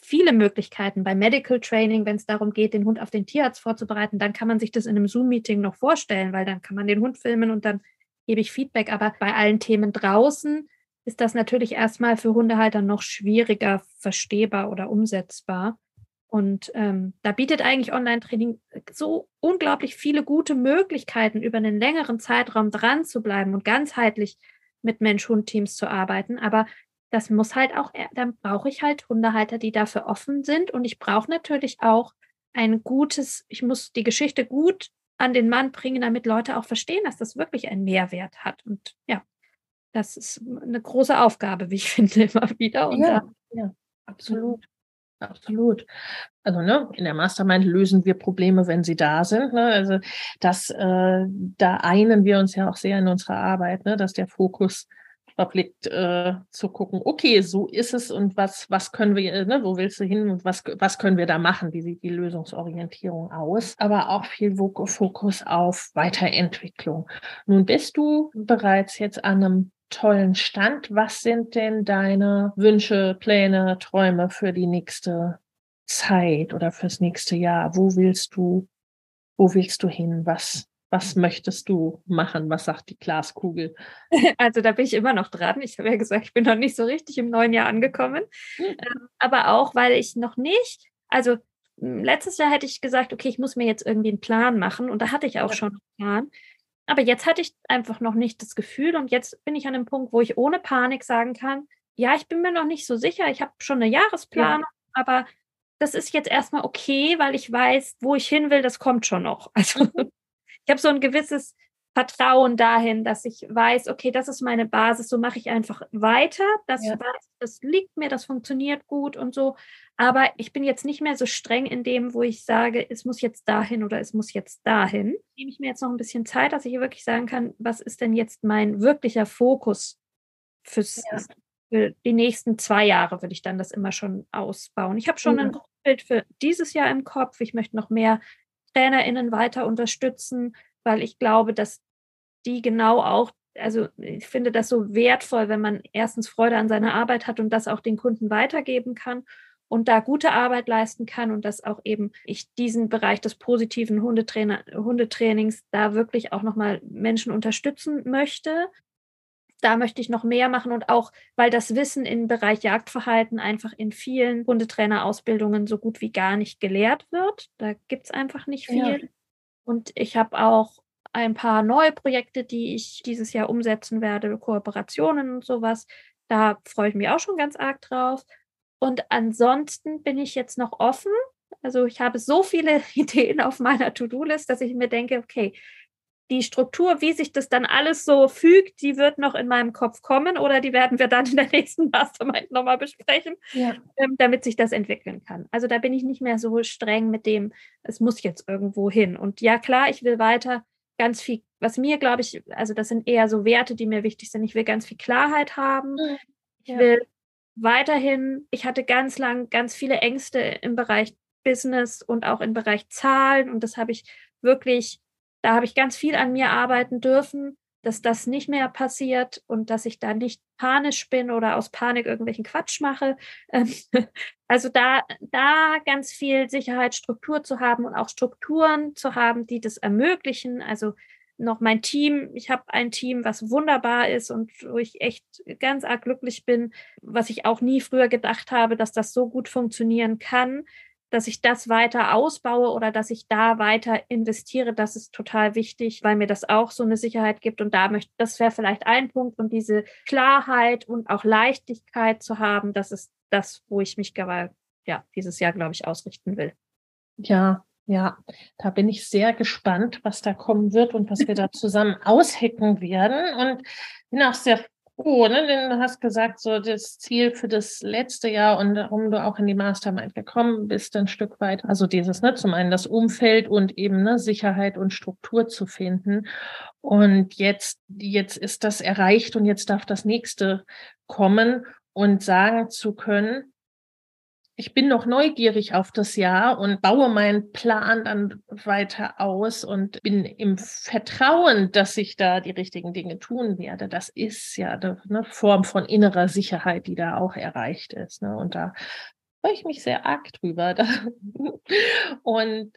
viele Möglichkeiten. Bei Medical Training, wenn es darum geht, den Hund auf den Tierarzt vorzubereiten, dann kann man sich das in einem Zoom-Meeting noch vorstellen, weil dann kann man den Hund filmen und dann gebe ich Feedback. Aber bei allen Themen draußen ist das natürlich erstmal für Hundehalter noch schwieriger verstehbar oder umsetzbar. Und ähm, da bietet eigentlich Online-Training so unglaublich viele gute Möglichkeiten, über einen längeren Zeitraum dran zu bleiben und ganzheitlich mit Mensch-Hund-Teams zu arbeiten. Aber das muss halt auch, dann brauche ich halt Hundehalter, die dafür offen sind. Und ich brauche natürlich auch ein gutes, ich muss die Geschichte gut an den Mann bringen, damit Leute auch verstehen, dass das wirklich einen Mehrwert hat. Und ja, das ist eine große Aufgabe, wie ich finde, immer wieder. Und ja, ja, absolut. Absolut. Also ne, in der Mastermind lösen wir Probleme, wenn sie da sind. Ne? Also das, äh, da einen wir uns ja auch sehr in unserer Arbeit, ne? dass der Fokus liegt, äh, zu gucken, okay, so ist es und was, was können wir, ne, wo willst du hin und was, was können wir da machen? Wie sieht die Lösungsorientierung aus? Aber auch viel Fokus auf Weiterentwicklung. Nun bist du bereits jetzt an einem tollen Stand. Was sind denn deine Wünsche, Pläne, Träume für die nächste Zeit oder fürs nächste Jahr? Wo willst du, wo willst du hin? Was, was möchtest du machen? Was sagt die Glaskugel? Also da bin ich immer noch dran. Ich habe ja gesagt, ich bin noch nicht so richtig im neuen Jahr angekommen. Mhm. Aber auch, weil ich noch nicht, also letztes Jahr hätte ich gesagt, okay, ich muss mir jetzt irgendwie einen Plan machen. Und da hatte ich auch ja. schon einen Plan. Aber jetzt hatte ich einfach noch nicht das Gefühl und jetzt bin ich an einem Punkt, wo ich ohne Panik sagen kann, ja, ich bin mir noch nicht so sicher, ich habe schon eine Jahresplanung, ja. aber das ist jetzt erstmal okay, weil ich weiß, wo ich hin will, das kommt schon noch. Also mhm. ich habe so ein gewisses Vertrauen dahin, dass ich weiß, okay, das ist meine Basis, so mache ich einfach weiter. Das, ja. das liegt mir, das funktioniert gut und so. Aber ich bin jetzt nicht mehr so streng in dem, wo ich sage, es muss jetzt dahin oder es muss jetzt dahin. Nehme ich mir jetzt noch ein bisschen Zeit, dass ich hier wirklich sagen kann, was ist denn jetzt mein wirklicher Fokus fürs, ja. für die nächsten zwei Jahre, würde ich dann das immer schon ausbauen. Ich habe schon mhm. ein Bild für dieses Jahr im Kopf. Ich möchte noch mehr TrainerInnen weiter unterstützen weil ich glaube, dass die genau auch also ich finde das so wertvoll, wenn man erstens Freude an seiner Arbeit hat und das auch den Kunden weitergeben kann und da gute Arbeit leisten kann und dass auch eben ich diesen Bereich des positiven Hundetrainer, Hundetrainings da wirklich auch nochmal Menschen unterstützen möchte. Da möchte ich noch mehr machen und auch, weil das Wissen im Bereich Jagdverhalten einfach in vielen Hundetrainerausbildungen so gut wie gar nicht gelehrt wird. Da gibt es einfach nicht viel. Ja. Und ich habe auch ein paar neue Projekte, die ich dieses Jahr umsetzen werde, Kooperationen und sowas. Da freue ich mich auch schon ganz arg drauf. Und ansonsten bin ich jetzt noch offen. Also ich habe so viele Ideen auf meiner To-Do-List, dass ich mir denke, okay, die Struktur, wie sich das dann alles so fügt, die wird noch in meinem Kopf kommen oder die werden wir dann in der nächsten Mastermind nochmal besprechen, ja. ähm, damit sich das entwickeln kann. Also da bin ich nicht mehr so streng mit dem, es muss jetzt irgendwo hin. Und ja, klar, ich will weiter ganz viel, was mir, glaube ich, also das sind eher so Werte, die mir wichtig sind. Ich will ganz viel Klarheit haben. Mhm. Ich ja. will weiterhin, ich hatte ganz lang ganz viele Ängste im Bereich Business und auch im Bereich Zahlen und das habe ich wirklich, da habe ich ganz viel an mir arbeiten dürfen, dass das nicht mehr passiert und dass ich da nicht panisch bin oder aus Panik irgendwelchen Quatsch mache. Ähm, also da, da ganz viel Sicherheit, Struktur zu haben und auch Strukturen zu haben, die das ermöglichen. Also noch mein Team. Ich habe ein Team, was wunderbar ist und wo ich echt ganz arg glücklich bin, was ich auch nie früher gedacht habe, dass das so gut funktionieren kann, dass ich das weiter ausbaue oder dass ich da weiter investiere. Das ist total wichtig, weil mir das auch so eine Sicherheit gibt. Und da möchte, das wäre vielleicht ein Punkt und diese Klarheit und auch Leichtigkeit zu haben, das ist das, wo ich mich ja, dieses Jahr, glaube ich, ausrichten will. Ja, ja, da bin ich sehr gespannt, was da kommen wird und was wir da zusammen aushecken werden. Und bin auch sehr froh, ne? denn du hast gesagt, so das Ziel für das letzte Jahr und warum du auch in die Mastermind gekommen bist, ein Stück weit. Also dieses, ne, zum einen das Umfeld und eben ne, Sicherheit und Struktur zu finden. Und jetzt, jetzt ist das erreicht und jetzt darf das nächste kommen und sagen zu können, ich bin noch neugierig auf das Jahr und baue meinen Plan dann weiter aus und bin im Vertrauen, dass ich da die richtigen Dinge tun werde. Das ist ja eine Form von innerer Sicherheit, die da auch erreicht ist. Ne? Und da freue ich mich sehr arg drüber. und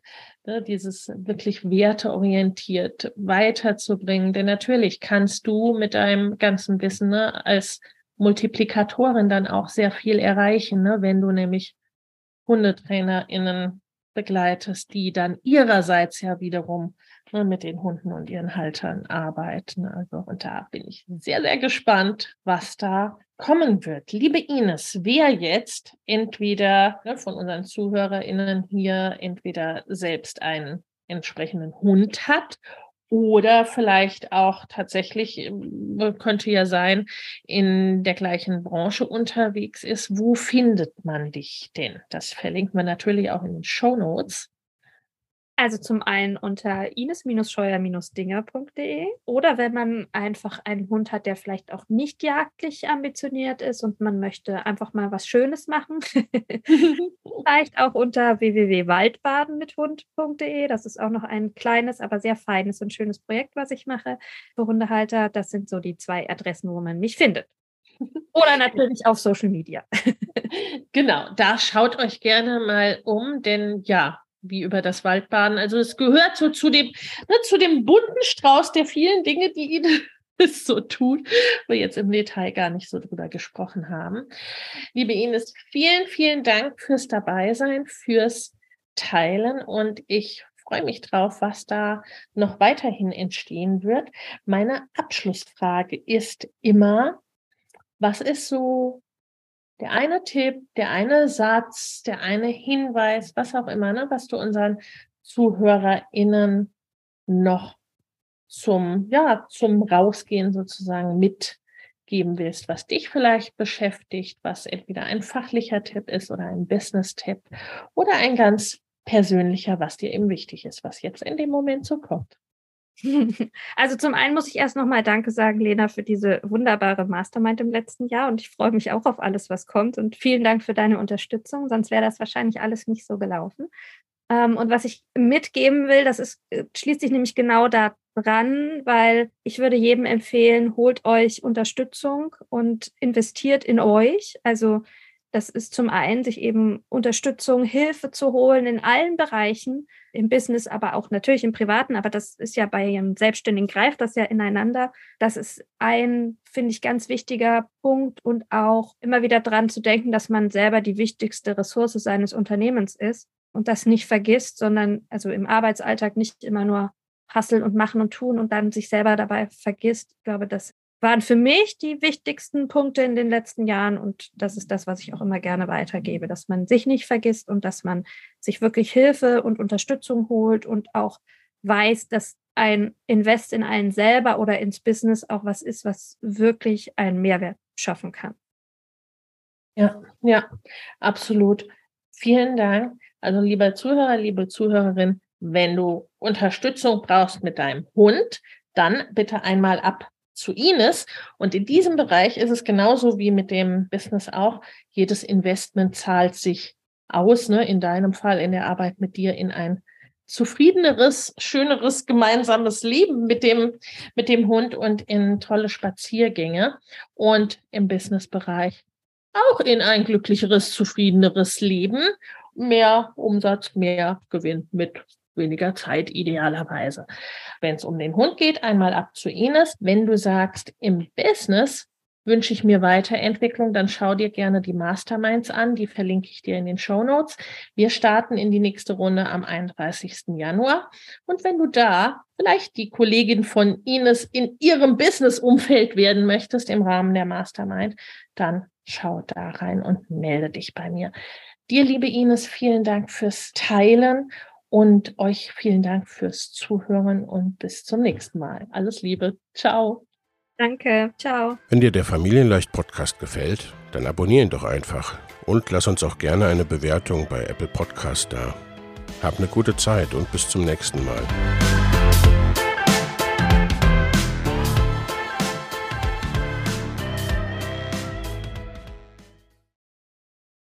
ne, dieses wirklich werteorientiert weiterzubringen. Denn natürlich kannst du mit deinem ganzen Wissen ne, als Multiplikatorin dann auch sehr viel erreichen, ne? wenn du nämlich HundetrainerInnen begleitest, die dann ihrerseits ja wiederum ne, mit den Hunden und ihren Haltern arbeiten. Also, und da bin ich sehr, sehr gespannt, was da kommen wird. Liebe Ines, wer jetzt entweder ne, von unseren ZuhörerInnen hier entweder selbst einen entsprechenden Hund hat oder vielleicht auch tatsächlich, ähm, könnte ja sein, in der gleichen Branche unterwegs ist. Wo findet man dich denn? Das verlinkt man natürlich auch in den Show Notes. Also zum einen unter ines-scheuer-dinger.de oder wenn man einfach einen Hund hat, der vielleicht auch nicht jagdlich ambitioniert ist und man möchte einfach mal was Schönes machen, vielleicht auch unter www.waldbaden mit Hund.de. Das ist auch noch ein kleines, aber sehr feines und schönes Projekt, was ich mache für Hundehalter. Das sind so die zwei Adressen, wo man mich findet. Oder natürlich auf Social Media. genau, da schaut euch gerne mal um, denn ja, wie über das Waldbaden. Also es gehört so zu dem, ne, zu dem bunten Strauß der vielen Dinge, die ihn es so tut, wo wir jetzt im Detail gar nicht so drüber gesprochen haben. Liebe Ines, vielen, vielen Dank fürs Dabeisein, fürs Teilen und ich freue mich drauf, was da noch weiterhin entstehen wird. Meine Abschlussfrage ist immer, was ist so der eine Tipp, der eine Satz, der eine Hinweis, was auch immer, ne, was du unseren ZuhörerInnen noch zum, ja, zum Rausgehen sozusagen mitgeben willst, was dich vielleicht beschäftigt, was entweder ein fachlicher Tipp ist oder ein Business-Tipp oder ein ganz persönlicher, was dir eben wichtig ist, was jetzt in dem Moment so kommt. Also zum einen muss ich erst nochmal Danke sagen, Lena, für diese wunderbare Mastermind im letzten Jahr und ich freue mich auch auf alles, was kommt und vielen Dank für deine Unterstützung, sonst wäre das wahrscheinlich alles nicht so gelaufen. Ähm, und was ich mitgeben will, das ist, äh, schließt sich nämlich genau da dran, weil ich würde jedem empfehlen, holt euch Unterstützung und investiert in euch. Also das ist zum einen, sich eben Unterstützung, Hilfe zu holen in allen Bereichen, im Business, aber auch natürlich im Privaten. Aber das ist ja bei einem Selbstständigen greift das ja ineinander. Das ist ein, finde ich, ganz wichtiger Punkt und auch immer wieder dran zu denken, dass man selber die wichtigste Ressource seines Unternehmens ist und das nicht vergisst, sondern also im Arbeitsalltag nicht immer nur hasseln und machen und tun und dann sich selber dabei vergisst. Ich glaube, das waren für mich die wichtigsten Punkte in den letzten Jahren und das ist das, was ich auch immer gerne weitergebe, dass man sich nicht vergisst und dass man sich wirklich Hilfe und Unterstützung holt und auch weiß, dass ein Invest in einen selber oder ins Business auch was ist, was wirklich einen Mehrwert schaffen kann. Ja, ja, absolut. Vielen Dank. Also lieber Zuhörer, liebe Zuhörerin, wenn du Unterstützung brauchst mit deinem Hund, dann bitte einmal ab zu Ines. Und in diesem Bereich ist es genauso wie mit dem Business auch. Jedes Investment zahlt sich aus, ne? in deinem Fall in der Arbeit mit dir in ein zufriedeneres, schöneres gemeinsames Leben mit dem, mit dem Hund und in tolle Spaziergänge und im Businessbereich auch in ein glücklicheres, zufriedeneres Leben, mehr Umsatz, mehr Gewinn mit weniger Zeit idealerweise. Wenn es um den Hund geht, einmal ab zu Ines. Wenn du sagst, im Business wünsche ich mir Weiterentwicklung, dann schau dir gerne die Masterminds an. Die verlinke ich dir in den Show Notes. Wir starten in die nächste Runde am 31. Januar. Und wenn du da vielleicht die Kollegin von Ines in ihrem Business-Umfeld werden möchtest im Rahmen der Mastermind, dann schau da rein und melde dich bei mir. Dir, liebe Ines, vielen Dank fürs Teilen und euch vielen Dank fürs Zuhören und bis zum nächsten Mal. Alles Liebe. Ciao. Danke. Ciao. Wenn dir der Familienleicht Podcast gefällt, dann abonniere ihn doch einfach und lass uns auch gerne eine Bewertung bei Apple Podcast da. Hab eine gute Zeit und bis zum nächsten Mal.